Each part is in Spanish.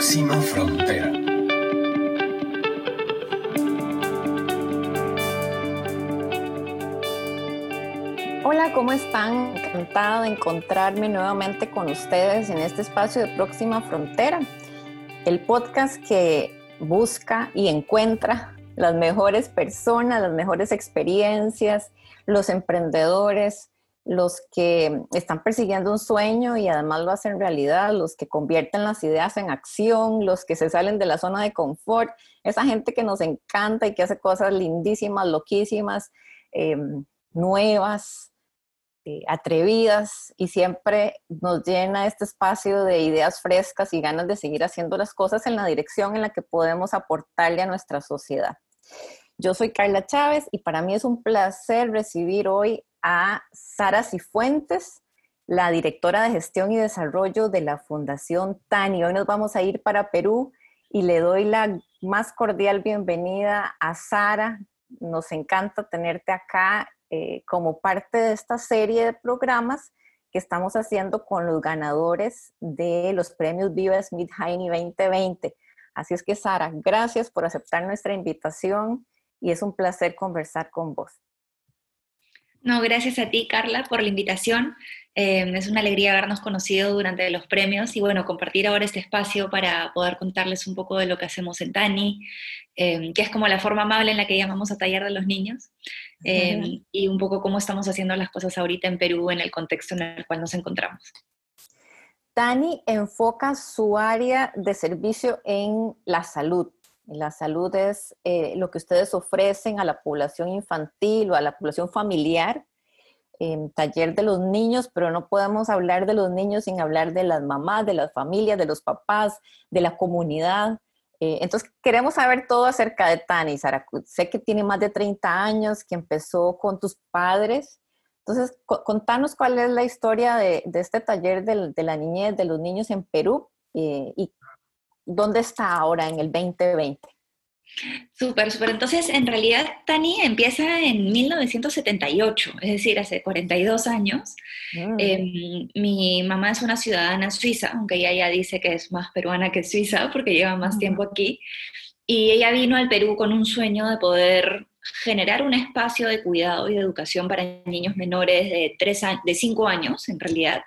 próxima frontera. Hola, ¿cómo están? Encantada de encontrarme nuevamente con ustedes en este espacio de Próxima Frontera, el podcast que busca y encuentra las mejores personas, las mejores experiencias, los emprendedores, los que están persiguiendo un sueño y además lo hacen realidad, los que convierten las ideas en acción, los que se salen de la zona de confort, esa gente que nos encanta y que hace cosas lindísimas, loquísimas, em, nuevas, eh, atrevidas y siempre nos llena este espacio de ideas frescas y ganas de seguir haciendo las cosas en la dirección en la que podemos aportarle a nuestra sociedad. Yo soy Carla Chávez y para mí es un placer recibir hoy a Sara Cifuentes, la directora de gestión y desarrollo de la Fundación TANI. Hoy nos vamos a ir para Perú y le doy la más cordial bienvenida a Sara. Nos encanta tenerte acá eh, como parte de esta serie de programas que estamos haciendo con los ganadores de los premios Viva Smith Heine 2020. Así es que, Sara, gracias por aceptar nuestra invitación y es un placer conversar con vos. No, gracias a ti, Carla, por la invitación. Eh, es una alegría habernos conocido durante los premios y bueno, compartir ahora este espacio para poder contarles un poco de lo que hacemos en TANI, eh, que es como la forma amable en la que llamamos a taller de los niños, eh, y un poco cómo estamos haciendo las cosas ahorita en Perú en el contexto en el cual nos encontramos. TANI enfoca su área de servicio en la salud, la salud es eh, lo que ustedes ofrecen a la población infantil o a la población familiar, en taller de los niños, pero no podemos hablar de los niños sin hablar de las mamás, de las familias, de los papás, de la comunidad. Eh, entonces, queremos saber todo acerca de Tani, Sara. Sé que tiene más de 30 años, que empezó con tus padres. Entonces, contanos cuál es la historia de, este taller de, la niñez, de los niños en Perú eh, y ¿dónde está ahora en el 2020? Súper, súper. Entonces, en realidad, Tani empieza en 1978, es decir, hace 42 años. Mm. Em, mi mamá es una ciudadana suiza, aunque ella ya dice que es más peruana que suiza porque lleva más tiempo aquí. Y ella vino al Perú con un sueño de poder generar un espacio de cuidado y de educación para niños menores de, tres de cinco años, en realidad.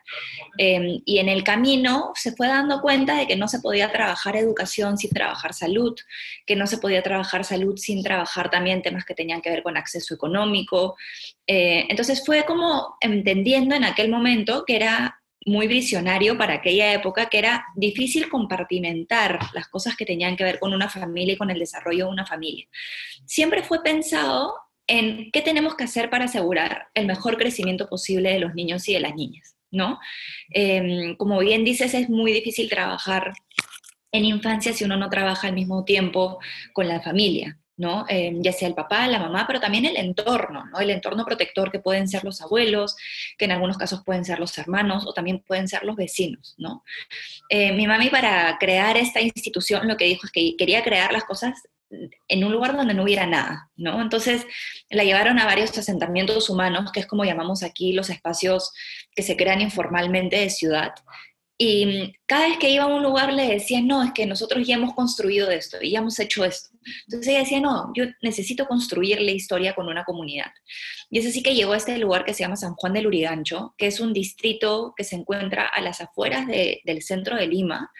Em, y en el camino se fue dando cuenta de que no se podía trabajar educación sin trabajar salud, que no se podía trabajar salud sin trabajar también temas que tenían que ver con acceso económico. Eh, entonces fue como entendiendo en aquel momento que era muy visionario para aquella época, que era difícil compartimentar las cosas que tenían que ver con una familia y con el desarrollo de una familia. Siempre fue pensado en qué tenemos que hacer para asegurar el mejor crecimiento posible de los niños y de las niñas, ¿no? Em, como bien dices, es muy difícil trabajar en infancia si uno no trabaja al mismo tiempo con la familia. ¿No? Em, ya sea el papá, la mamá, pero también el entorno, ¿no? El entorno protector que pueden ser los abuelos, que en algunos casos pueden ser los hermanos o también pueden ser los vecinos, ¿no? Eh, mi mami para crear esta institución lo que dijo es que quería crear las cosas en un lugar donde no hubiera nada, ¿no? Entonces la llevaron a varios asentamientos humanos, que es como llamamos aquí los espacios que se crean informalmente de ciudad, y cada vez que iba a un lugar le decían, no, es que nosotros ya hemos construido esto ya hemos hecho esto. Entonces ella decía, no, yo necesito construir la historia con una comunidad. Y es así que llegó a este lugar que se llama San Juan del Urigancho, que es un distrito que se encuentra a las afueras del centro de Lima,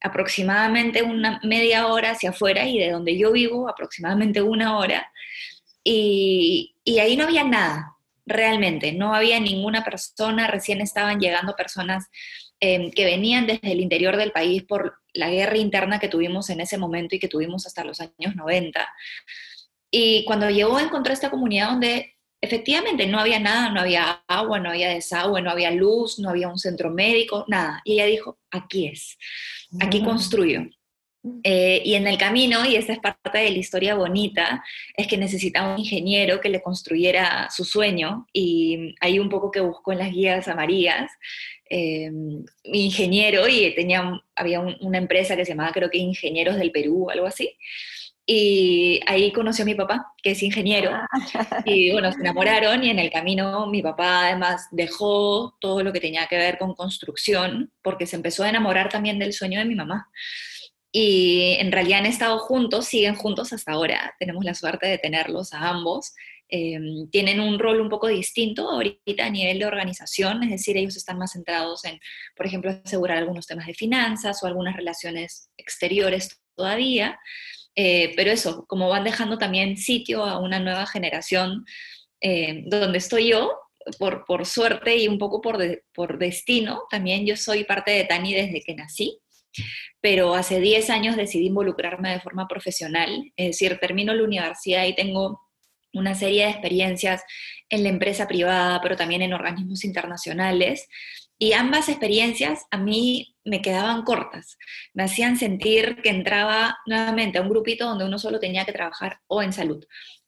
aproximadamente una media hora hacia afuera y de donde yo vivo aproximadamente una hora. Y, y ahí no había nada, realmente, no había ninguna persona, recién estaban llegando personas Em, que venían desde el interior del país por la guerra interna que tuvimos en ese momento y que tuvimos hasta los años 90. Y cuando llegó encontró esta comunidad donde efectivamente no había nada, no había agua, no había desagüe, no había luz, no había un centro médico, nada. Y ella dijo, aquí es, aquí construyo. Eh, y en el camino, y esta es parte de la historia bonita, es que necesitaba un ingeniero que le construyera su sueño y ahí un poco que buscó en las guías amarillas, eh, ingeniero y tenía, había una empresa que se llamaba creo que Ingenieros del Perú algo así. Y ahí conoció a mi papá, que es ingeniero, ah. y bueno, se enamoraron y en el camino mi papá además dejó todo lo que tenía que ver con construcción porque se empezó a enamorar también del sueño de mi mamá. Y en realidad han estado juntos, siguen juntos hasta ahora. Tenemos la suerte de tenerlos a ambos. Em, tienen un rol un poco distinto ahorita a nivel de organización, es decir, ellos están más centrados en, por ejemplo, asegurar algunos temas de finanzas o algunas relaciones exteriores todavía, eh, pero eso, como van dejando también sitio a una nueva generación, eh, donde estoy yo, por, por, suerte y un poco por, por destino, también yo soy parte de Tani desde que nací, pero hace 10 años decidí involucrarme de forma profesional, es decir, termino la universidad y tengo una serie de experiencias en la empresa privada, pero también en organismos internacionales. Y ambas experiencias a mí me quedaban cortas. Me hacían sentir que entraba nuevamente a un grupito donde uno solo tenía que trabajar o en salud,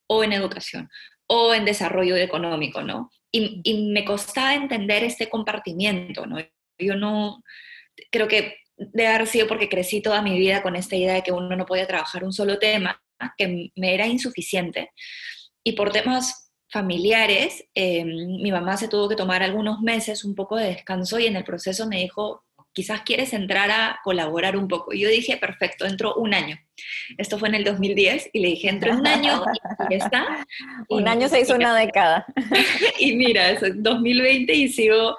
o en educación, o en desarrollo económico, ¿no? Y, y me costaba entender este compartimiento, ¿no? Yo no, creo que debe haber sido porque crecí toda mi vida con esta idea de que uno no podía trabajar un solo tema, que me era insuficiente. Y por temas familiares, eh, mi mamá se tuvo que tomar algunos meses un poco de descanso y en el proceso me dijo, quizás quieres entrar a colaborar un poco. Y yo dije, perfecto, entro un año. Esto fue en el 2010 y le dije, entro un año y está. un año se hizo una década. y mira, es 2020 y sigo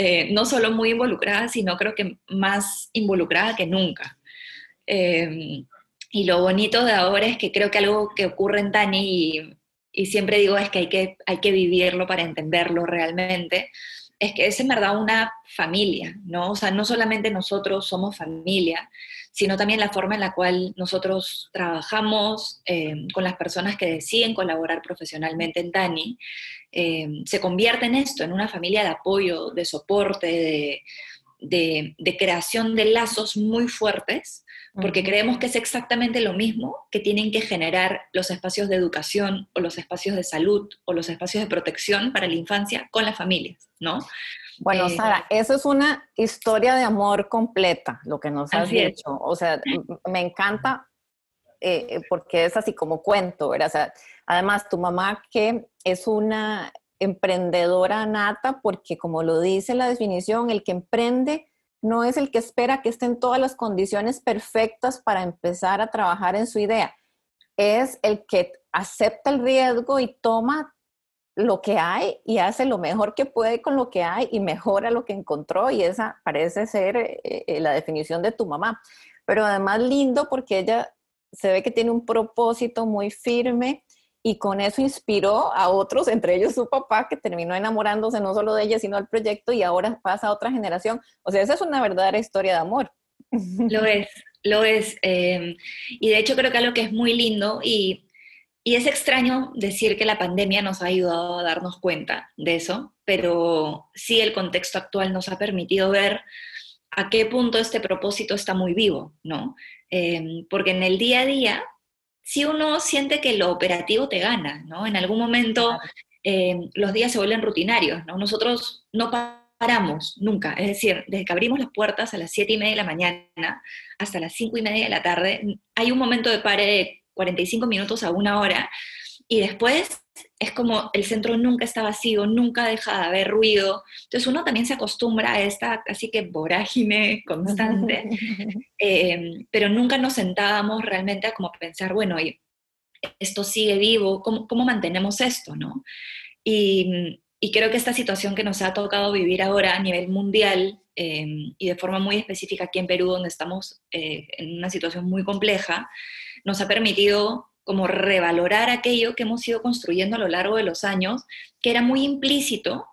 eh, no solo muy involucrada, sino creo que más involucrada que nunca. Eh, y lo bonito de ahora es que creo que algo que ocurre en Tani y siempre digo es que hay, que hay que vivirlo para entenderlo realmente, es que es en verdad una familia, ¿no? O sea, no solamente nosotros somos familia, sino también la forma en la cual nosotros trabajamos eh, con las personas que deciden colaborar profesionalmente en Tani, eh, se convierte en esto, en una familia de apoyo, de soporte, de, de, creación de lazos muy fuertes, porque creemos que es exactamente lo mismo que tienen que generar los espacios de educación o los espacios de salud o los espacios de protección para la infancia con las familias, ¿no? Bueno, eh, Sara, eso es una historia de amor completa, lo que nos has dicho. O sea, me encanta eh, porque es así como cuento, ¿verdad? O sea, además, tu mamá que es una emprendedora nata porque como lo dice la definición, el que emprende no es el que espera que estén todas las condiciones perfectas para empezar a trabajar en su idea, es el que acepta el riesgo y toma lo que hay y hace lo mejor que puede con lo que hay y mejora lo que encontró y esa parece ser eh, eh, la definición de tu mamá. Pero además lindo porque ella se ve que tiene un propósito muy firme y con eso inspiró a otros, entre ellos su papá, que terminó enamorándose no solo de ella, sino del proyecto y ahora pasa a otra generación. O sea, esa es una verdadera historia de amor. Lo es, lo es. Em, y de hecho creo que algo que es muy lindo y, y es extraño decir que la pandemia nos ha ayudado a darnos cuenta de eso, pero sí el contexto actual nos ha permitido ver a qué punto este propósito está muy vivo, ¿no? Em, porque en el día a día si uno siente que lo operativo te gana, ¿no? En algún momento eh, los días se vuelven rutinarios, ¿no? Nosotros no paramos nunca, es decir, desde que abrimos las puertas a las 7 y media de la mañana hasta las 5 y media de la tarde, hay un momento de pare 45 minutos a una hora y después es como el centro nunca está vacío, nunca deja de haber ruido. Entonces uno también se acostumbra a esta casi que vorágine constante, em, pero nunca nos sentábamos realmente a como pensar, bueno, esto sigue vivo, ¿cómo, cómo mantenemos esto? ¿no? Y, y, creo que esta situación que nos ha tocado vivir ahora a nivel mundial em, y de forma muy específica aquí en Perú, donde estamos eh, en una situación muy compleja, nos ha permitido como revalorar aquello que hemos ido construyendo a lo largo de los años, que era muy implícito,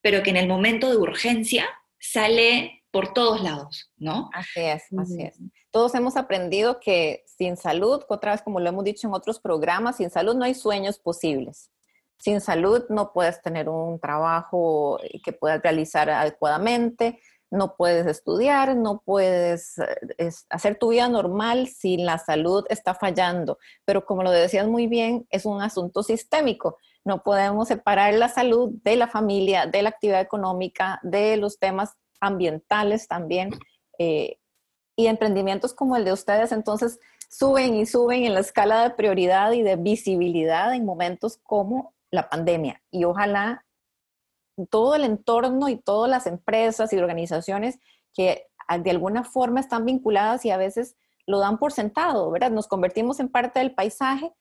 pero que en el momento de urgencia sale por todos lados, ¿no? Así es, así es. Todos hemos aprendido que sin salud, otra vez como lo hemos dicho en otros programas, sin salud no hay sueños posibles. Sin salud no puedes tener un trabajo que puedas realizar adecuadamente, no puedes estudiar, no puedes eh, hacer tu vida normal si la salud está fallando. Pero como lo decías muy bien, es un asunto sistémico. No podemos separar la salud de la familia, de la actividad económica, de los temas ambientales también. Eh, y emprendimientos como el de ustedes, entonces, suben y suben en la escala de prioridad y de visibilidad en momentos como la pandemia. Y ojalá todo el entorno y todas las empresas y organizaciones que ah, de alguna forma están vinculadas y a veces lo dan por sentado, ¿verdad? Nos convertimos en parte del paisaje.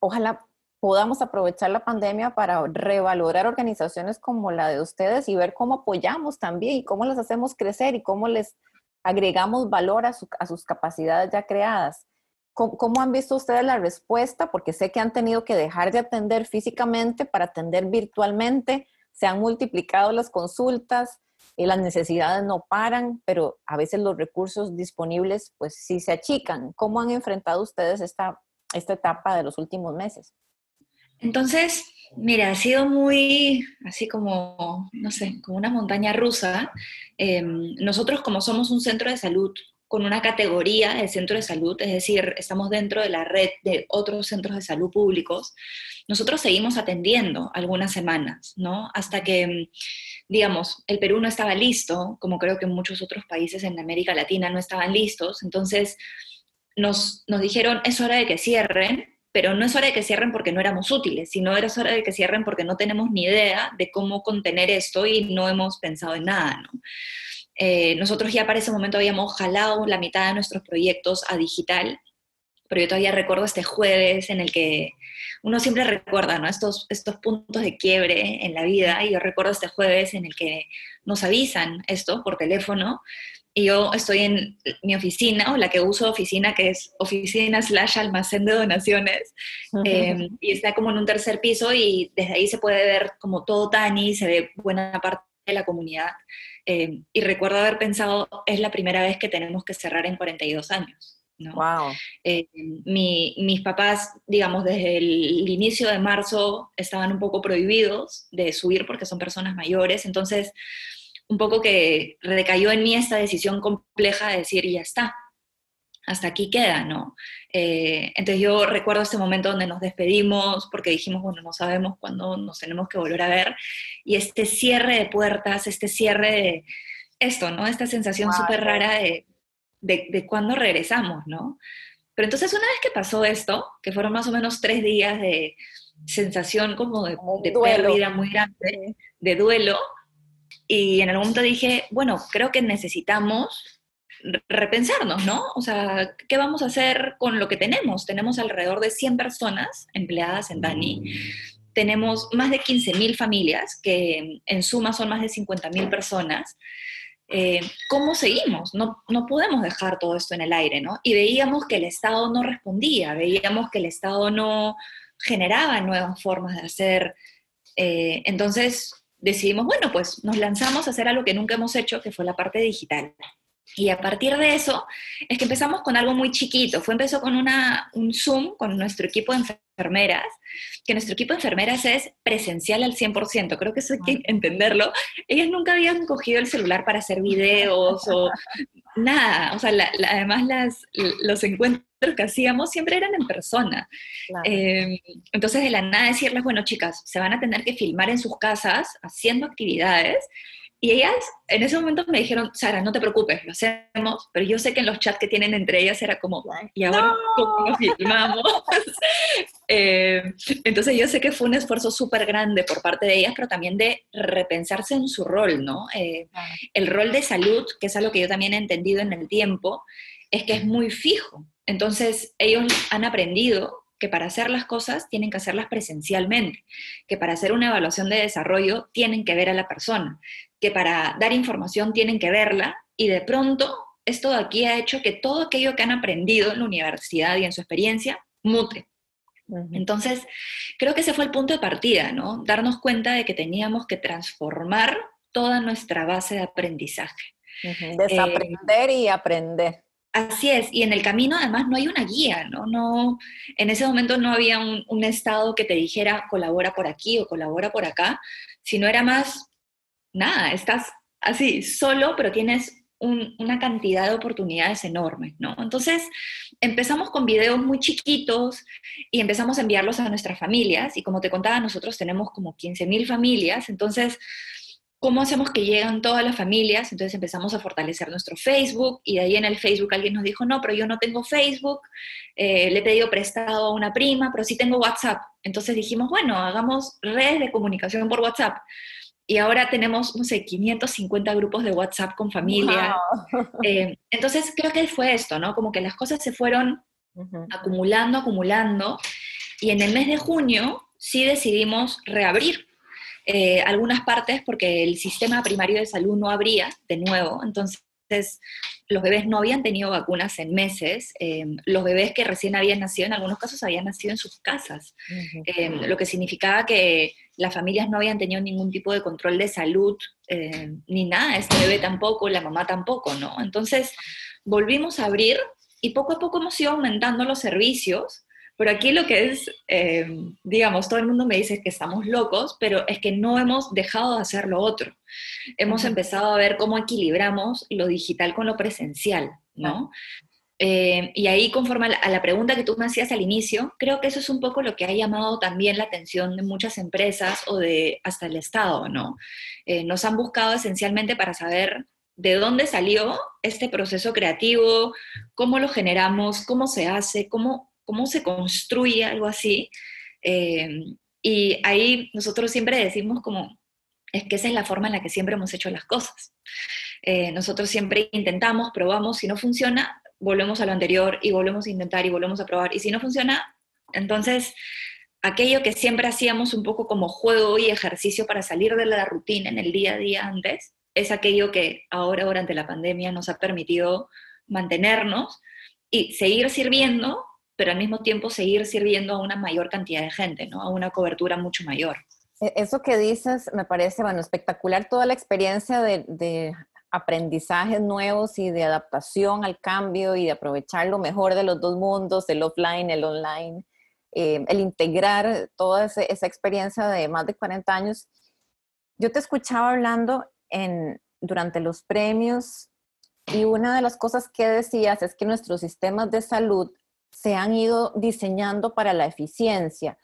Ojalá podamos aprovechar la pandemia para revalorar organizaciones como la de ustedes y ver cómo apoyamos también y cómo las hacemos crecer y cómo les agregamos valor a, sus capacidades ya creadas. ¿Cómo, han visto ustedes la respuesta? Porque sé que han tenido que dejar de atender físicamente para atender virtualmente, se han multiplicado las consultas, y las necesidades no paran, pero a veces los recursos disponibles pues sí se achican. ¿Cómo han enfrentado ustedes esta, esta etapa de los últimos meses? Entonces, mira, ha sido muy, así como, no sé, como una montaña rusa. Em, nosotros como somos un centro de salud con una categoría de centro de salud, es decir, estamos dentro de la red de otros centros de salud públicos, nosotros seguimos atendiendo algunas semanas, ¿no? Hasta que, digamos, el Perú no estaba listo, como creo que muchos otros países en América Latina no estaban listos, entonces nos, nos dijeron, es hora de que cierren, pero no es hora de que cierren porque no éramos útiles, sino es hora de que cierren porque no tenemos ni idea de cómo contener esto y no hemos pensado en nada, ¿no? Eh, nosotros ya para ese momento habíamos jalado la mitad de nuestros proyectos a digital, pero yo todavía recuerdo este jueves en el que uno siempre recuerda ¿no? estos, estos puntos de quiebre en la vida, y yo recuerdo este jueves en el que nos avisan esto por teléfono, y yo estoy en mi oficina, o la que uso oficina, que es oficina slash almacén de donaciones, em, y está como en un tercer piso y desde ahí se puede ver como todo Tani, se ve buena parte de la comunidad. Em, y recuerdo haber pensado, es la primera vez que tenemos que cerrar en 42 años. ¿no? Wow. Em, mis papás, digamos, desde el, inicio de marzo estaban un poco prohibidos de subir porque son personas mayores, entonces un poco que recayó en mí esta decisión compleja de decir, ya está, hasta aquí queda, ¿no? Eh, entonces yo recuerdo este momento donde nos despedimos porque dijimos, bueno, no sabemos cuándo nos tenemos que volver a ver, y este cierre de puertas, este cierre de esto, ¿no? Esta sensación súper rara de, de, cuándo regresamos, ¿no? Pero entonces una vez que pasó esto, que fueron más o menos tres días de sensación como de, de pérdida muy grande, de duelo, y en algún momento dije, bueno, creo que necesitamos repensarnos, ¿no? O sea, ¿qué vamos a hacer con lo que tenemos? Tenemos alrededor de 100 personas empleadas en Dani. Tenemos más de 15.000 familias, que en suma son más de 50.000 personas. Eh, ¿Cómo seguimos? No, no podemos dejar todo esto en el aire, ¿no? Y veíamos que el Estado no respondía, veíamos que el Estado no generaba nuevas formas de hacer. Eh, entonces, decidimos, bueno, pues nos lanzamos a hacer algo que nunca hemos hecho, que fue la parte digital. Y a partir de eso es que empezamos con algo muy chiquito. Fue empezó con una, un Zoom con nuestro equipo de enfermeras, que nuestro equipo de enfermeras es presencial al 100%. Creo que eso hay que entenderlo. Ellas nunca habían cogido el celular para hacer videos o nada. O sea, además las, los encuentros que hacíamos siempre eran en persona. Em, entonces, de la nada decirles, bueno, chicas, se van a tener que filmar en sus casas haciendo actividades. Y ellas en ese momento me dijeron, Sara, no te preocupes, lo hacemos, pero yo sé que en los chats que tienen entre ellas era como, ¿y ahora cómo nos filmamos? Em, entonces yo sé que fue un esfuerzo súper grande por parte de ellas, pero también de repensarse en su rol, ¿no? Eh, el rol de salud, que es algo que yo también he entendido en el tiempo, es que es muy fijo. Entonces, ellos han aprendido que para hacer las cosas tienen que hacerlas presencialmente, que para hacer una evaluación de desarrollo tienen que ver a la persona, que para dar información tienen que verla y de pronto esto de aquí ha hecho que todo aquello que han aprendido en la universidad y en su experiencia mute. Entonces, creo que ese fue el punto de partida, ¿no? Darnos cuenta de que teníamos que transformar toda nuestra base de aprendizaje. Desaprender y aprender. Así es, y en el camino además no hay una guía, ¿no? no en ese momento no había un, estado que te dijera colabora por aquí o colabora por acá, sino era más, nada, estás así, solo, pero tienes una cantidad de oportunidades enormes, ¿no? Entonces empezamos con videos muy chiquitos y empezamos a enviarlos a nuestras familias, y como te contaba, nosotros tenemos como 15.000 familias, entonces ¿Cómo hacemos que lleguen todas las familias? Entonces empezamos a fortalecer nuestro Facebook y de ahí en el Facebook alguien nos dijo, no, pero yo no tengo Facebook, eh, le he pedido prestado a una prima, pero sí tengo WhatsApp. Entonces dijimos, bueno, hagamos redes de comunicación por WhatsApp. Y ahora tenemos, no sé, 550 grupos de WhatsApp con familia. Eh, entonces creo que fue esto, ¿no? Como que las cosas se fueron acumulando, acumulando, y en el mes de junio sí decidimos reabrir eh, algunas partes porque el sistema primario de salud no abría de nuevo, entonces los bebés no habían tenido vacunas en meses, em, los bebés que recién habían nacido en algunos casos habían nacido en sus casas, em, lo que significaba que las familias no habían tenido ningún tipo de control de salud, em, ni nada, este bebé tampoco, la mamá tampoco, ¿no? Entonces volvimos a abrir y poco a poco hemos ido aumentando los servicios pero aquí lo que es, eh, digamos, todo el mundo me dice que estamos locos, pero es que no hemos dejado de hacer lo otro. Hemos empezado a ver cómo equilibramos lo digital con lo presencial, ¿no? Eh, y ahí, conforme a la, pregunta que tú me hacías al inicio, creo que eso es un poco lo que ha llamado también la atención de muchas empresas o de hasta el Estado, ¿no? Eh, nos han buscado esencialmente para saber de dónde salió este proceso creativo, cómo lo generamos, cómo se hace, cómo cómo se construye algo así. Eh, y ahí nosotros siempre decimos como, es que esa es la forma en la que siempre hemos hecho las cosas. Eh, nosotros siempre intentamos, probamos, si no funciona, volvemos a lo anterior y volvemos a intentar y volvemos a probar. Y si no funciona, entonces aquello que siempre hacíamos un poco como juego y ejercicio para salir de la rutina en el día a día antes, es aquello que ahora durante la pandemia nos ha permitido mantenernos y seguir sirviendo, pero al mismo tiempo seguir sirviendo a una mayor cantidad de gente, ¿no? A una cobertura mucho mayor. E-, eso que dices me parece, bueno, espectacular toda la experiencia de, aprendizajes nuevos y de adaptación al cambio y de aprovechar lo mejor de los dos mundos, el offline, el online, eh, el integrar toda esa experiencia de más de 40 años. Yo te escuchaba hablando en, durante los premios y una de las cosas que decías es que nuestros sistemas de salud se han ido diseñando para la eficiencia.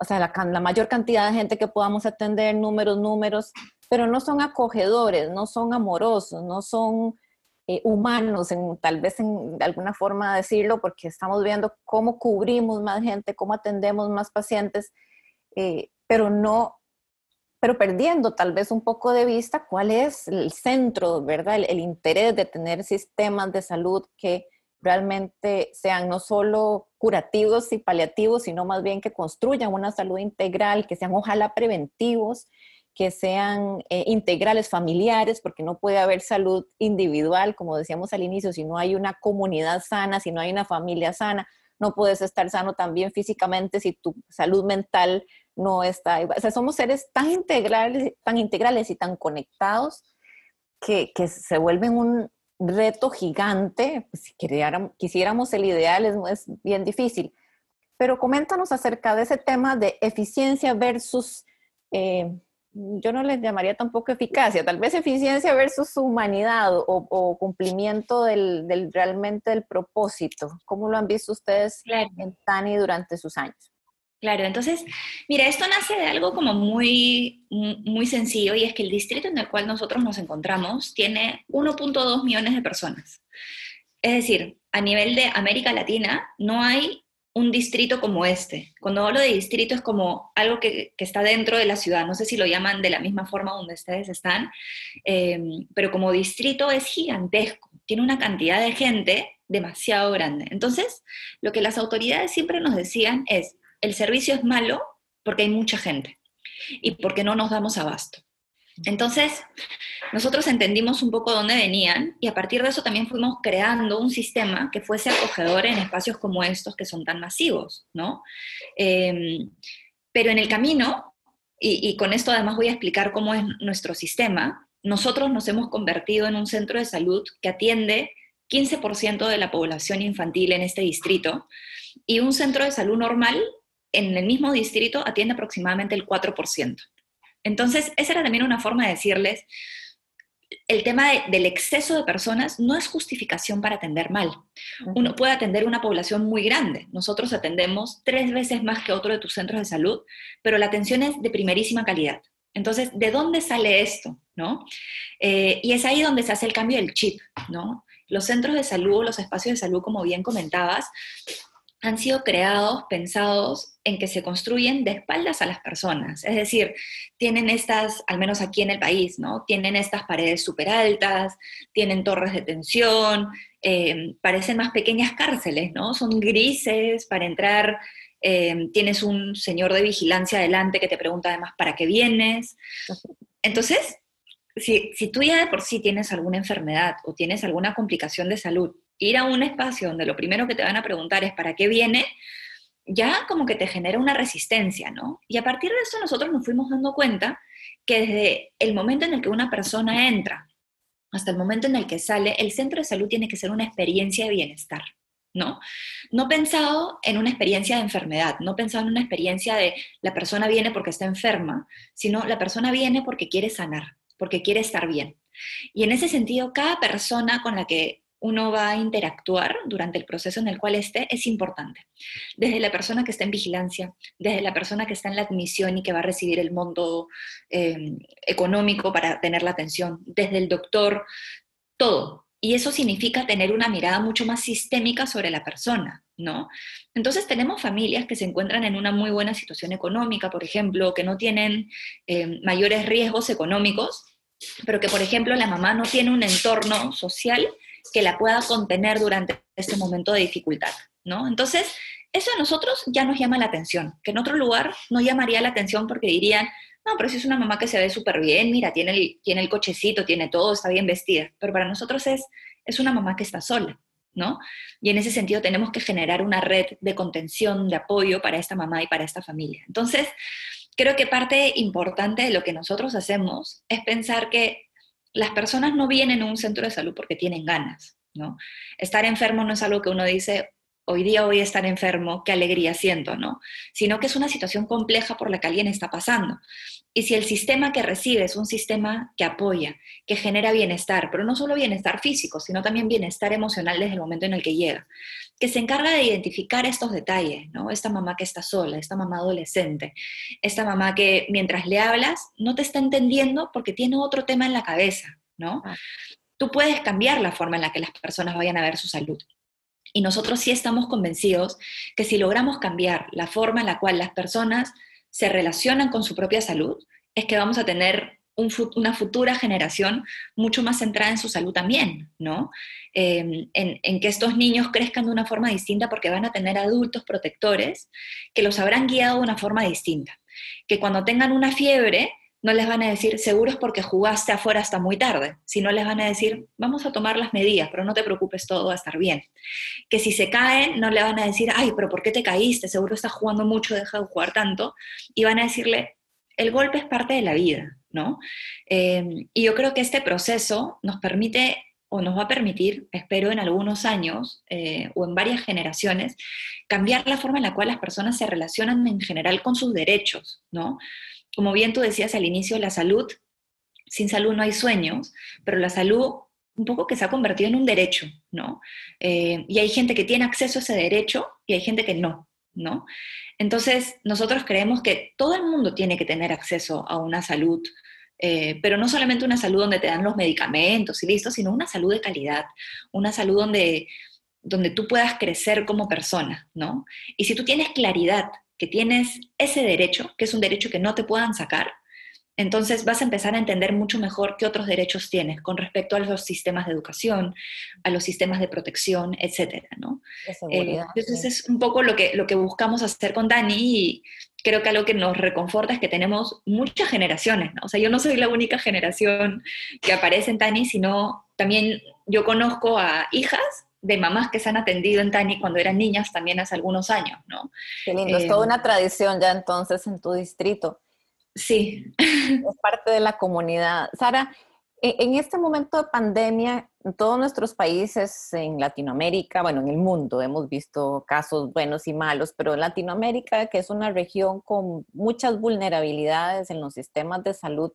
O sea, la, mayor cantidad de gente que podamos atender, números, números, pero no son acogedores, no son amorosos, no son eh, humanos, tal vez en alguna forma decirlo, porque estamos viendo cómo cubrimos más gente, cómo atendemos más pacientes, eh, pero no, pero perdiendo tal vez un poco de vista cuál es el centro, ¿verdad? el interés de tener sistemas de salud que realmente sean no solo curativos y paliativos, sino más bien que construyan una salud integral, que sean ojalá preventivos, que sean eh, integrales familiares, porque no puede haber salud individual, como decíamos al inicio, si no hay una comunidad sana, si no hay una familia sana, no puedes estar sano también físicamente si tu salud mental no está. O sea, somos seres tan integrales, tan integrales y tan conectados que, que se vuelven un, reto gigante, pues, si quisiéramos el ideal es, bien difícil. Pero coméntanos acerca de ese tema de eficiencia versus, eh, yo no les llamaría tampoco eficacia, tal vez eficiencia versus humanidad o, cumplimiento del, realmente del propósito. ¿Cómo lo han visto ustedes en Tani durante sus años? Claro, entonces, mira, esto nace de algo como muy, muy sencillo y es que el distrito en el cual nosotros nos encontramos tiene 1.2 millones de personas. Es decir, a nivel de América Latina no hay un distrito como este. Cuando hablo de distrito es como algo que, está dentro de la ciudad. No sé si lo llaman de la misma forma donde ustedes están, em, pero como distrito es gigantesco. Tiene una cantidad de gente demasiado grande. Entonces, lo que las autoridades siempre nos decían es, el servicio es malo porque hay mucha gente y porque no nos damos abasto. Entonces, nosotros entendimos un poco dónde venían y a partir de eso también fuimos creando un sistema que fuese acogedor en espacios como estos que son tan masivos, ¿no? Em, pero en el camino, y, y con esto además voy a explicar cómo es nuestro sistema, nosotros nos hemos convertido en un centro de salud que atiende 15% de la población infantil en este distrito y un centro de salud normal en el mismo distrito atiende aproximadamente el 4%. Entonces, esa era también una forma de decirles, el tema del exceso de personas no es justificación para atender mal. Uno puede atender una población muy grande. Nosotros atendemos tres veces más que otro de tus centros de salud, pero la atención es de primerísima calidad. Entonces, ¿de dónde sale esto? ¿No? Eh, y es ahí donde se hace el cambio del chip, ¿no? Los centros de salud, los espacios de salud, como bien comentabas, han sido creados, pensados en que se construyen de espaldas a las personas. Es decir, tienen estas, al menos aquí en el país, ¿no? Tienen estas paredes súper altas, tienen torres de tensión, eh, parecen más pequeñas cárceles, ¿no? Son grises para entrar. Eh, tienes un señor de vigilancia adelante que te pregunta además para qué vienes. Entonces, si, si tú ya de por sí tienes alguna enfermedad o tienes alguna complicación de salud ir a un espacio donde lo primero que te van a preguntar es para qué viene, ya como que te genera una resistencia, ¿no? Y a partir de eso nosotros nos fuimos dando cuenta que desde el momento en el que una persona entra hasta el momento en el que sale, el centro de salud tiene que ser una experiencia de bienestar, ¿no? No pensado en una experiencia de enfermedad, no pensado en una experiencia de la persona viene porque está enferma, sino la persona viene porque quiere sanar, porque quiere estar bien. Y en ese sentido, cada persona con la que uno va a interactuar durante el proceso en el cual esté es importante. Desde la persona que está en vigilancia, desde la persona que está en la admisión y que va a recibir el monto em, económico para tener la atención, desde el doctor, todo. Y eso significa tener una mirada mucho más sistémica sobre la persona, ¿no? Entonces tenemos familias que se encuentran en una muy buena situación económica, por ejemplo, que no tienen em, mayores riesgos económicos, pero que, por ejemplo, la mamá no tiene un entorno social que la pueda contener durante este momento de dificultad, ¿no? Entonces, eso a nosotros ya nos llama la atención, que en otro lugar no llamaría la atención porque dirían, no, pero si es una mamá que se ve súper bien, mira, tiene el, tiene el cochecito, tiene todo, está bien vestida, pero para nosotros es, es una mamá que está sola, ¿no? Y en ese sentido tenemos que generar una red de contención, de apoyo para esta mamá y para esta familia. Entonces, creo que parte importante de lo que nosotros hacemos es pensar que las personas no vienen a un centro de salud porque tienen ganas, ¿no? Estar enfermo no es algo que uno dice, hoy día voy a estar enfermo, qué alegría siento, ¿no? Sino que es una situación compleja por la que alguien está pasando. Y si el sistema que recibe es un sistema que apoya, que genera bienestar, pero no solo bienestar físico, sino también bienestar emocional desde el momento en el que llega, que se encarga de identificar estos detalles, ¿no? Esta mamá que está sola, esta mamá adolescente, esta mamá que mientras le hablas no te está entendiendo porque tiene otro tema en la cabeza, ¿no? Ah. Tú puedes cambiar la forma en la que las personas vayan a ver su salud. Y nosotros sí estamos convencidos que si logramos cambiar la forma en la cual las personas se relacionan con su propia salud, es que vamos a tener una futura generación mucho más centrada en su salud también, ¿no? Em, en, en, que estos niños crezcan de una forma distinta porque van a tener adultos protectores que los habrán guiado de una forma distinta. Que cuando tengan una fiebre, no les van a decir, seguro es porque jugaste afuera hasta muy tarde, sino les van a decir, vamos a tomar las medidas, pero no te preocupes, todo va a estar bien. Que si se caen, no le van a decir, ay, pero ¿por qué te caíste? Seguro estás jugando mucho, deja de jugar tanto. Y van a decirle, el golpe es parte de la vida, ¿no? Eh, y yo creo que este proceso nos permite o nos va a permitir, espero en algunos años eh, o en varias generaciones, cambiar la forma en la cual las personas se relacionan en general con sus derechos, ¿no? Como bien tú decías al inicio, la salud, sin salud no hay sueños, pero la salud un poco que se ha convertido en un derecho, ¿no? Eh, y hay gente que tiene acceso a ese derecho y hay gente que no, ¿no? Entonces, nosotros creemos que todo el mundo tiene que tener acceso a una salud, eh, pero no solamente una salud donde te dan los medicamentos y listo, sino una salud de calidad, una salud donde, donde tú puedas crecer como persona, ¿no? Y si tú tienes claridad que tienes ese derecho, que es un derecho que no te puedan sacar, entonces vas a empezar a entender mucho mejor qué otros derechos tienes con respecto a los sistemas de educación, a los sistemas de protección, etcétera, ¿no? Eh, entonces es un poco lo que, lo que buscamos hacer con Dani y creo que algo que nos reconforta es que tenemos muchas generaciones, ¿no? O sea, yo no soy la única generación que aparece en Dani, sino también yo conozco a hijas de mamás que se han atendido en Tani cuando eran niñas también hace algunos años, ¿no? Qué lindo, es toda eh, una tradición ya entonces en tu distrito. Sí. Es parte de la comunidad. Sara, e, en este momento de pandemia, en todos nuestros países en Latinoamérica, bueno, en el mundo hemos visto casos buenos y malos, pero en Latinoamérica, que es una región con muchas vulnerabilidades en los sistemas de salud,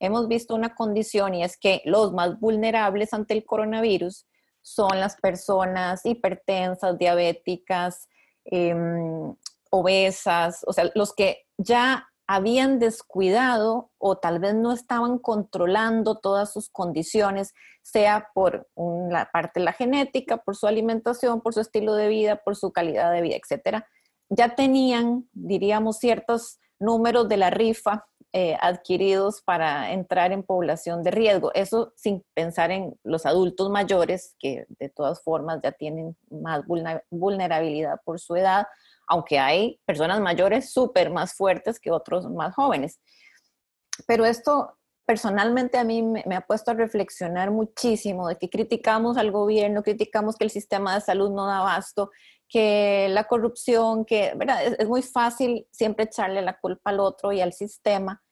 hemos visto una condición y es que los más vulnerables ante el coronavirus son las personas hipertensas, diabéticas, em, obesas, o sea, los que ya habían descuidado o tal vez no estaban controlando todas sus condiciones, sea por la parte de la genética, por su alimentación, por su estilo de vida, por su calidad de vida, etcétera. Ya tenían, diríamos, ciertos números de la rifa eh, adquiridos para entrar en población de riesgo. Eso sin pensar en los adultos mayores, que de todas formas ya tienen más vulnerabilidad por su edad, aunque hay personas mayores súper más fuertes que otros más jóvenes. Pero esto personalmente a mí me, ha puesto a reflexionar muchísimo de que criticamos al gobierno, criticamos que el sistema de salud no da abasto, que la corrupción, que ¿verdad? Es, muy fácil siempre echarle la culpa al otro y al sistema,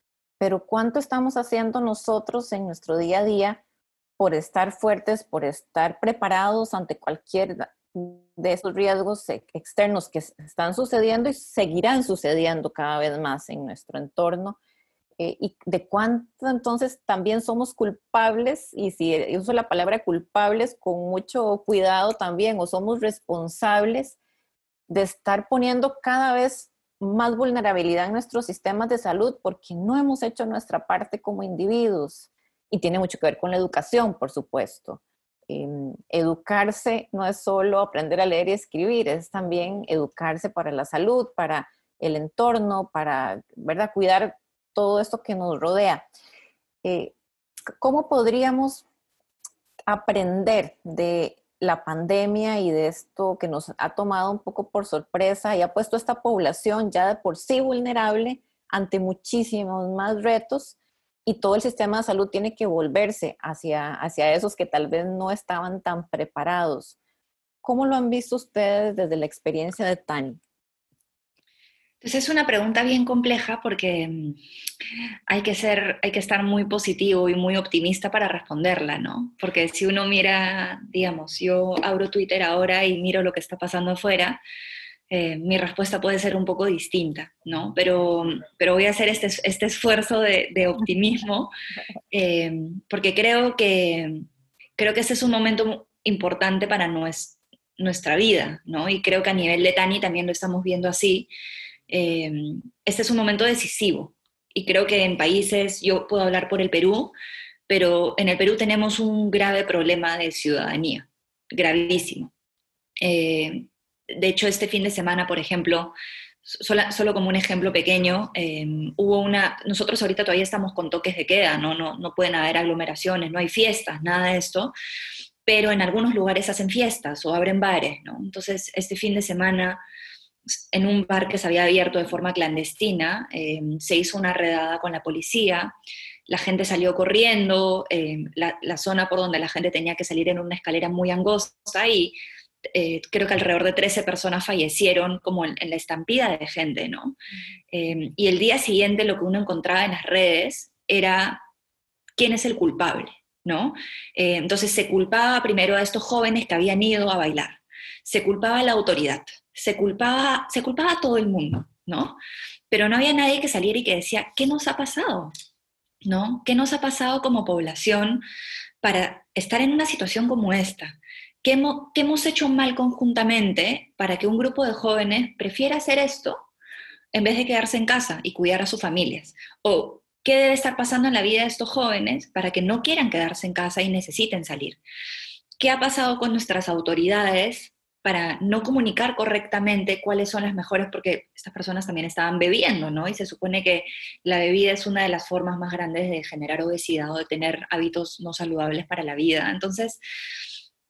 pero ¿cuánto estamos haciendo nosotros en nuestro día a día por estar fuertes, por estar preparados ante cualquier de esos riesgos externos que están sucediendo y seguirán sucediendo cada vez más en nuestro entorno. Eh, y de cuánto entonces también somos culpables, y si uso la palabra culpables con mucho cuidado también, o somos responsables de estar poniendo cada vez más vulnerabilidad en nuestros sistemas de salud porque no hemos hecho nuestra parte como individuos. Y tiene mucho que ver con la educación, por supuesto. Em, educarse no es solo aprender a leer y escribir, es también educarse para la salud, para el entorno, para ¿verdad? cuidar todo esto que nos rodea. Eh, ¿Cómo podríamos aprender de la pandemia y de esto que nos ha tomado un poco por sorpresa y ha puesto a esta población ya de por sí vulnerable ante muchísimos más retos? y todo el sistema de salud tiene que volverse hacia, hacia esos que tal vez no estaban tan preparados. ¿Cómo lo han visto ustedes desde la experiencia de Tani? Pues es una pregunta bien compleja porque mm, hay que ser, hay que estar muy positivo y muy optimista para responderla, ¿no? Porque si uno mira, digamos, yo abro Twitter ahora y miro lo que está pasando afuera, eh, mi respuesta puede ser un poco distinta, ¿no? Pero, pero voy a hacer este, este esfuerzo de, optimismo eh, porque creo que, creo que ese es un momento importante para nuestra vida, ¿no? Y creo que a nivel de Tani también lo estamos viendo así. Eh, este es un momento decisivo y creo que en países, yo puedo hablar por el Perú, pero en el Perú tenemos un grave problema de ciudadanía, gravísimo de hecho, este fin de semana, por ejemplo, solo, como un ejemplo pequeño, em, hubo una, nosotros ahorita todavía estamos con toques de queda, ¿no? No, no pueden haber aglomeraciones, no hay fiestas, nada de esto, pero en algunos lugares hacen fiestas o abren bares, ¿no? Entonces, este fin de semana, en un bar que se había abierto de forma clandestina, em, se hizo una redada con la policía, la gente salió corriendo, em, la, zona por donde la gente tenía que salir en una escalera muy angosta y eh, creo que alrededor de 13 personas fallecieron como en, la estampida de gente, ¿no? Em, y el día siguiente lo que uno encontraba en las redes era quién es el culpable, ¿no? Eh, entonces se culpaba primero a estos jóvenes que habían ido a bailar, se culpaba a la autoridad, se culpaba, se culpaba a todo el mundo, ¿no? Pero no había nadie que saliera y que decía, ¿qué nos ha pasado? ¿No? ¿Qué nos ha pasado como población para estar en una situación como esta? ¿Qué hemos, hecho mal conjuntamente para que un grupo de jóvenes prefiera hacer esto en vez de quedarse en casa y cuidar a sus familias? ¿O qué debe estar pasando en la vida de estos jóvenes para que no quieran quedarse en casa y necesiten salir? ¿Qué ha pasado con nuestras autoridades para no comunicar correctamente cuáles son las mejores, porque estas personas también estaban bebiendo, ¿no? Y se supone que la bebida es una de las formas más grandes de generar obesidad o de tener hábitos no saludables para la vida. Entonces,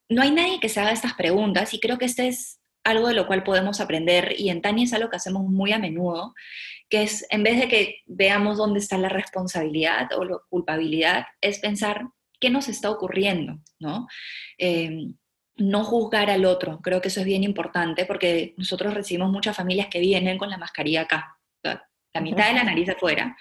no hay nadie que se haga estas preguntas y creo que este es algo de lo cual podemos aprender y en Tania es algo que hacemos muy a menudo, que es en vez de que veamos dónde está la responsabilidad o la culpabilidad, es pensar qué nos está ocurriendo, ¿no? Em, no juzgar al otro, creo que eso es bien importante porque nosotros recibimos muchas familias que vienen con la mascarilla acá, la mitad de la nariz afuera,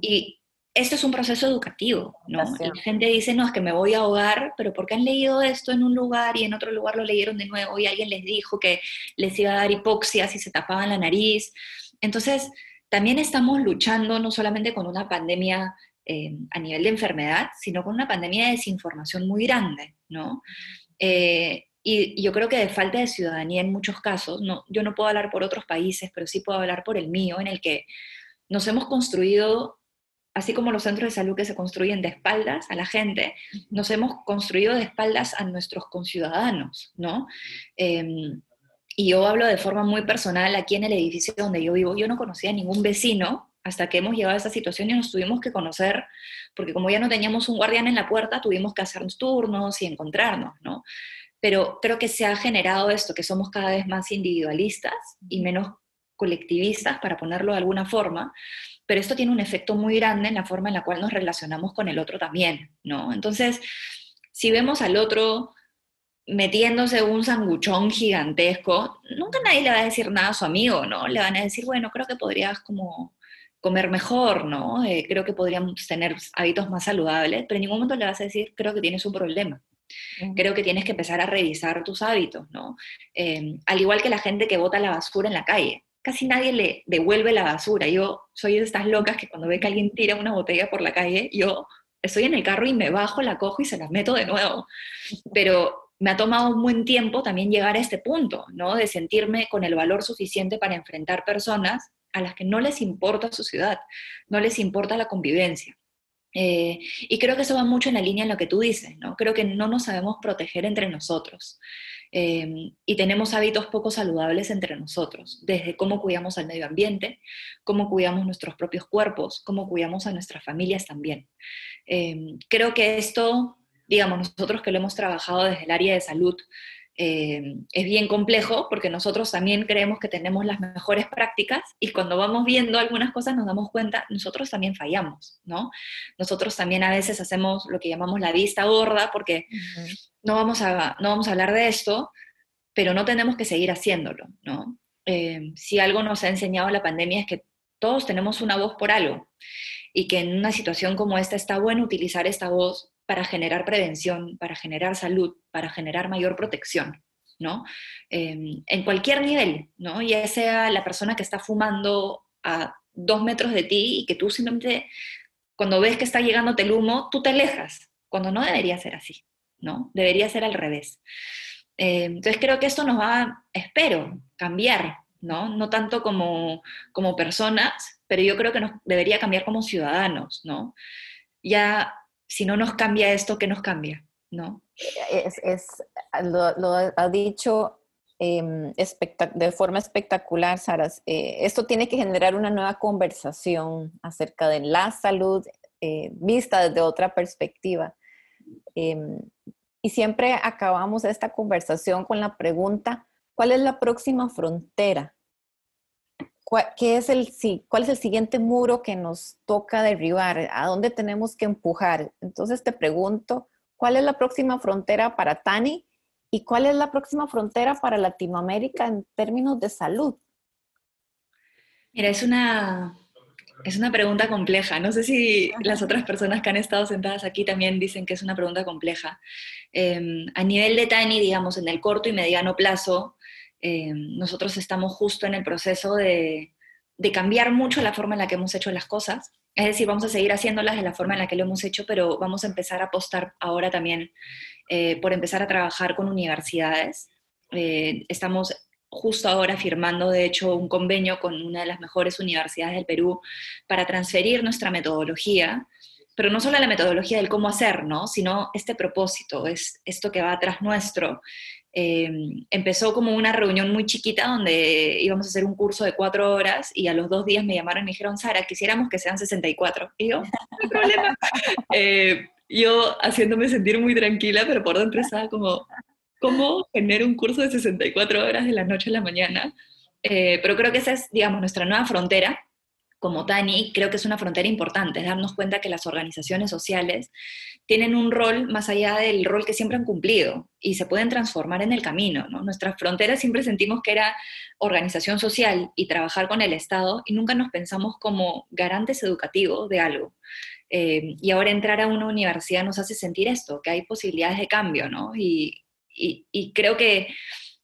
y esto es un proceso educativo, ¿no? La gente dice, no, es que me voy a ahogar, pero porque han leído esto en un lugar y en otro lugar lo leyeron de nuevo y alguien les dijo que les iba a dar hipoxia si se tapaban la nariz. Entonces, también estamos luchando no solamente con una pandemia eh, a nivel de enfermedad, sino con una pandemia de desinformación muy grande, ¿no? Eh, y, yo creo que de falta de ciudadanía en muchos casos, no, yo no puedo hablar por otros países, pero sí puedo hablar por el mío, en el que nos hemos construido, así como los centros de salud que se construyen de espaldas a la gente, nos hemos construido de espaldas a nuestros conciudadanos, ¿no? Em, y yo hablo de forma muy personal, aquí en el edificio donde yo vivo, yo no conocía a ningún vecino hasta que hemos llegado a esta situación y nos tuvimos que conocer, porque como ya no teníamos un guardián en la puerta, tuvimos que hacernos turnos y encontrarnos, ¿no? Pero creo que se ha generado esto, que somos cada vez más individualistas y menos colectivistas, para ponerlo de alguna forma, pero esto tiene un efecto muy grande en la forma en la cual nos relacionamos con el otro también, ¿no? Entonces, si vemos al otro metiéndose un sanguchón gigantesco, nunca nadie le va a decir nada a su amigo, ¿no? Le van a decir, bueno, creo que podrías como comer mejor, ¿no? Eh, creo que podríamos tener hábitos más saludables, pero en ningún momento le vas a decir, creo que tienes un problema. Creo que tienes que empezar a revisar tus hábitos, ¿no? Em, al igual que la gente que bota la basura en la calle. Casi nadie le devuelve la basura. Yo soy de estas locas que cuando ve que alguien tira una botella por la calle, yo estoy en el carro y me bajo, la cojo y se la meto de nuevo. Pero me ha tomado un buen tiempo también llegar a este punto, ¿no? De sentirme con el valor suficiente para enfrentar personas a las que no les importa su ciudad, no les importa la convivencia. Eh, y creo que eso va mucho en la línea en lo que tú dices, ¿no? Creo que no nos sabemos proteger entre nosotros eh, y tenemos hábitos poco saludables entre nosotros, desde cómo cuidamos al medio ambiente, cómo cuidamos nuestros propios cuerpos, cómo cuidamos a nuestras familias también. Eh, creo que esto digamos, nosotros que lo hemos trabajado desde el área de salud, eh, es bien complejo porque nosotros también creemos que tenemos las mejores prácticas y cuando vamos viendo algunas cosas nos damos cuenta, nosotros también fallamos, ¿no? Nosotros también a veces hacemos lo que llamamos la vista gorda porque no, vamos a, no vamos a hablar de esto, pero no tenemos que seguir haciéndolo, ¿no? Eh, si algo nos ha enseñado la pandemia es que todos tenemos una voz por algo y que en una situación como esta está bueno utilizar esta voz para generar prevención, para generar salud, para generar mayor protección, ¿no? Em, en cualquier nivel, ¿no? Ya sea la persona que está fumando a dos metros de ti y que tú simplemente, cuando ves que está llegándote el humo, tú te alejas, cuando no debería ser así, ¿no? Debería ser al revés. Em, entonces creo que esto nos va, espero, cambiar, ¿no? No tanto como, como personas, pero yo creo que nos debería cambiar como ciudadanos, ¿no? Ya si no nos cambia esto, ¿qué nos cambia? ¿No? Es, lo, ha dicho em, de forma espectacular, Sara. Eh, esto tiene que generar una nueva conversación acerca de la salud eh, vista desde otra perspectiva. Em, y siempre acabamos esta conversación con la pregunta, ¿cuál es la próxima frontera? ¿Qué es el, ¿Cuál es el siguiente muro que nos toca derribar? ¿A dónde tenemos que empujar? Entonces te pregunto, ¿cuál es la próxima frontera para Tani y cuál es la próxima frontera para Latinoamérica en términos de salud? Mira, es una, es una pregunta compleja. No sé si las otras personas que han estado sentadas aquí también dicen que es una pregunta compleja. Em, a nivel de Tani, digamos, en el corto y mediano plazo, eh, nosotros estamos justo en el proceso de, cambiar mucho la forma en la que hemos hecho las cosas. Es decir, vamos a seguir haciéndolas de la forma en la que lo hemos hecho, pero vamos a empezar a apostar ahora también eh, por empezar a trabajar con universidades. Eh, estamos justo ahora firmando, de hecho, un convenio con una de las mejores universidades del Perú para transferir nuestra metodología, pero no solo la metodología del cómo hacer, ¿no? sino este propósito, es esto que va atrás nuestro, Em, empezó como una reunión muy chiquita donde íbamos a hacer un curso de cuatro horas y a los dos días me llamaron y me dijeron, Sara, quisiéramos que sean 64. Y yo, no hay problema. Eh, yo haciéndome sentir muy tranquila, pero por dentro estaba como, ¿cómo tener un curso de 64 horas de la noche a la mañana? Eh, pero creo que esa es, digamos, nuestra nueva frontera como Tani, creo que es una frontera importante, es darnos cuenta que las organizaciones sociales tienen un rol más allá del rol que siempre han cumplido y se pueden transformar en el camino. ¿no? Nuestras fronteras siempre sentimos que era organización social y trabajar con el Estado y nunca nos pensamos como garantes educativos de algo. Eh, y ahora entrar a una universidad nos hace sentir esto, que hay posibilidades de cambio, ¿no? y, y creo que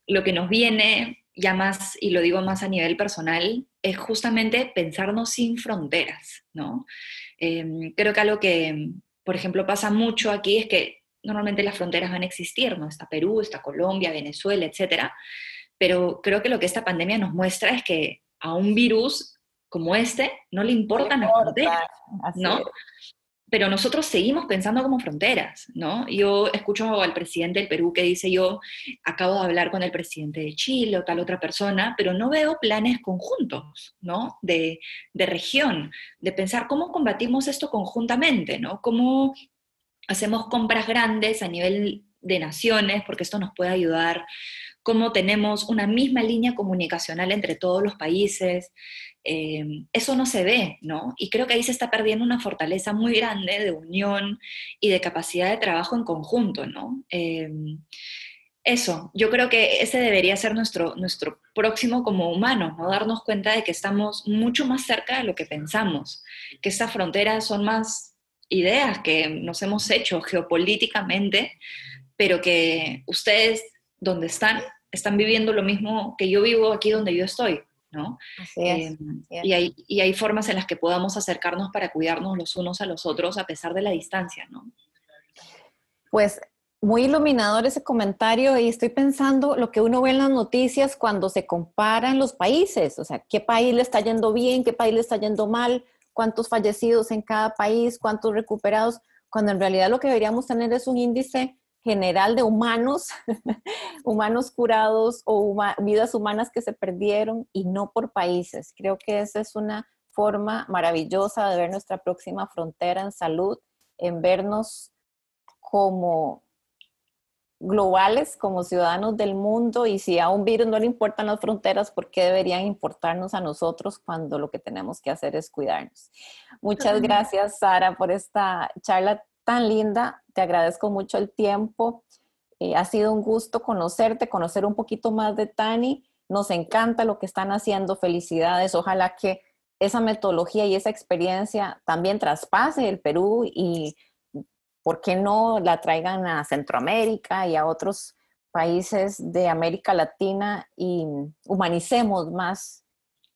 lo que nos viene ya más, y lo digo más a nivel personal, es justamente pensarnos sin fronteras, ¿no? Em, creo que algo que, por ejemplo, pasa mucho aquí es que normalmente las fronteras van a existir, ¿no? Está Perú, está Colombia, Venezuela, etcétera, pero creo que lo que esta pandemia nos muestra es que a un virus como este no le importan las fronteras, ¿no? Pero nosotros seguimos pensando como fronteras, ¿no? Yo escucho al presidente del Perú que dice, yo acabo de hablar con el presidente de Chile o tal otra persona, pero no veo planes conjuntos, ¿no? De, de región, de pensar cómo combatimos esto conjuntamente, ¿no? Cómo hacemos compras grandes a nivel de naciones, porque esto nos puede ayudar cómo tenemos una misma línea comunicacional entre todos los países. Eh, eso no se ve, ¿no? Y creo que ahí se está perdiendo una fortaleza muy grande de unión y de capacidad de trabajo en conjunto, ¿no? Eh, eso, yo creo que ese debería ser nuestro, nuestro próximo como humanos, ¿no? Darnos cuenta de que estamos mucho más cerca de lo que pensamos, que estas fronteras son más ideas que nos hemos hecho geopolíticamente, pero que ustedes, donde están, están viviendo lo mismo que yo vivo aquí donde yo estoy, ¿no? Eh, y, hay, y hay formas en las que podamos acercarnos para cuidarnos los unos a los otros a pesar de la distancia, ¿no? Pues muy iluminador ese comentario y estoy pensando lo que uno ve en las noticias cuando se comparan los países, o sea, qué país le está yendo bien, qué país le está yendo mal, cuántos fallecidos en cada país, cuántos recuperados, cuando en realidad lo que deberíamos tener es un índice general de humanos, humanos curados o vidas humanas que se perdieron y no por países. Creo que esa es una forma maravillosa de ver nuestra próxima frontera en salud, en vernos como globales, como ciudadanos del mundo y si a un virus no le importan las fronteras, ¿por qué deberían importarnos a nosotros cuando lo que tenemos que hacer es cuidarnos? Muchas gracias, Sara, por esta charla tan linda. Te agradezco mucho el tiempo. Eh, ha sido un gusto conocerte, conocer un poquito más de Tani. Nos encanta lo que están haciendo. Felicidades. Ojalá que esa metodología y esa experiencia también traspase el Perú y, ¿por qué no la traigan a Centroamérica y a otros países de América Latina y humanicemos más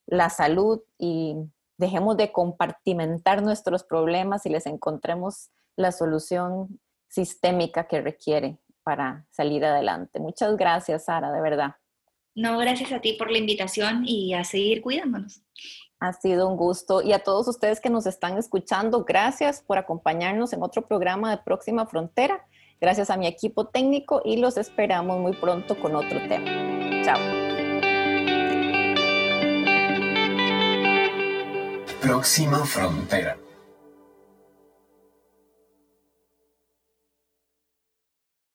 la salud y dejemos de compartimentar nuestros problemas y les encontremos la solución sistémica que requiere para salir adelante. Muchas gracias, Sara, de verdad. No, gracias a ti por la invitación y a seguir cuidándonos. Ha sido un gusto. Y a todos ustedes que nos están escuchando, gracias por acompañarnos en otro programa de Próxima Frontera. Gracias a mi equipo técnico y los esperamos muy pronto con otro tema. Chao. Próxima Frontera